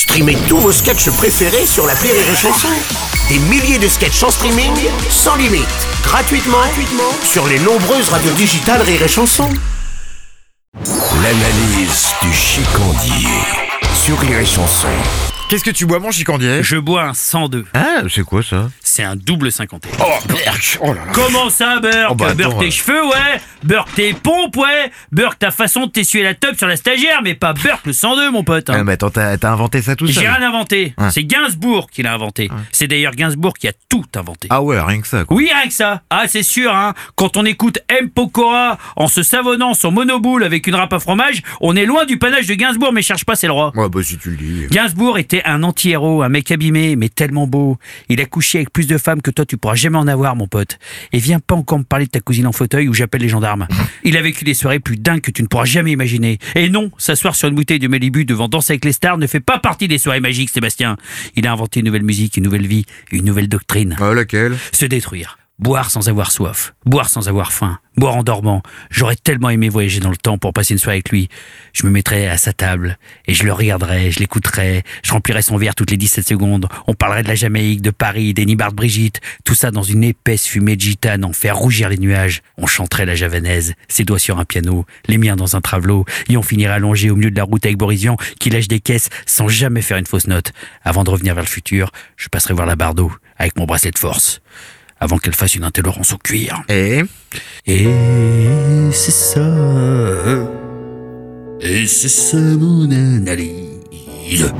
Streamez tous vos sketchs préférés sur la Rire et Chanson. Des milliers de sketchs en streaming, sans limite, gratuitement, gratuitement sur les nombreuses radios digitales Rire et Chanson. L'analyse du chicandier sur Rire et Chanson. Qu'est-ce que tu bois, mon chicandier? Je bois un 102. Ah, c'est quoi ça? C'est un double 51. Oh, Berk Oh là là Comment ça, Burk Oh, bah, Burk tes euh. cheveux, ouais Burk tes pompes, ouais Burk ta façon de t'essuyer la teub sur la stagiaire, mais pas Burk le 102, mon pote. hein. Ah, mais attends, t'as inventé ça tout J'ai seul rien inventé. Ouais. C'est Gainsbourg qui l'a inventé. C'est d'ailleurs Gainsbourg qui a tout inventé. Ah ouais, rien que ça, quoi. Oui, rien que ça. Ah, c'est sûr, hein. Quand on écoute M. Pokora en se savonnant son monoboule avec une râpe à fromage, on est loin du panache de Gainsbourg, mais cherche pas, c'est le roi. Ouais, bah si tu le dis. Gainsbourg était un anti-héros, un mec abîmé, mais tellement beau. Il a couché avec plus de femmes que toi, tu pourras jamais en avoir, mon pote. Et viens pas encore me parler de ta cousine en fauteuil ou j'appelle les gendarmes. Il a vécu des soirées plus dingues que tu ne pourras jamais imaginer. Et non, s'asseoir sur une bouteille de Malibu devant Danser avec les stars ne fait pas partie des soirées magiques, Sébastien. Il a inventé une nouvelle musique, une nouvelle vie, une nouvelle doctrine. Ah, laquelle? Se détruire. Boire sans avoir soif. Boire sans avoir faim. Boire en dormant. J'aurais tellement aimé voyager dans le temps pour passer une soirée avec lui. Je me mettrais à sa table et je le regarderais, je l'écouterais, je remplirais son verre toutes les 17 secondes. On parlerait de la Jamaïque, de Paris, des Nibards Brigitte. Tout ça dans une épaisse fumée de gitane en faire rougir les nuages. On chanterait la javanaise, ses doigts sur un piano, les miens dans un travelot et on finirait allongé au milieu de la route avec Borisian qui lâche des caisses sans jamais faire une fausse note. Avant de revenir vers le futur, je passerai voir la Bardo avec mon bracelet de force avant qu'elle fasse une intolérance au cuir. Et Et c'est ça. Et c'est ça mon analyse.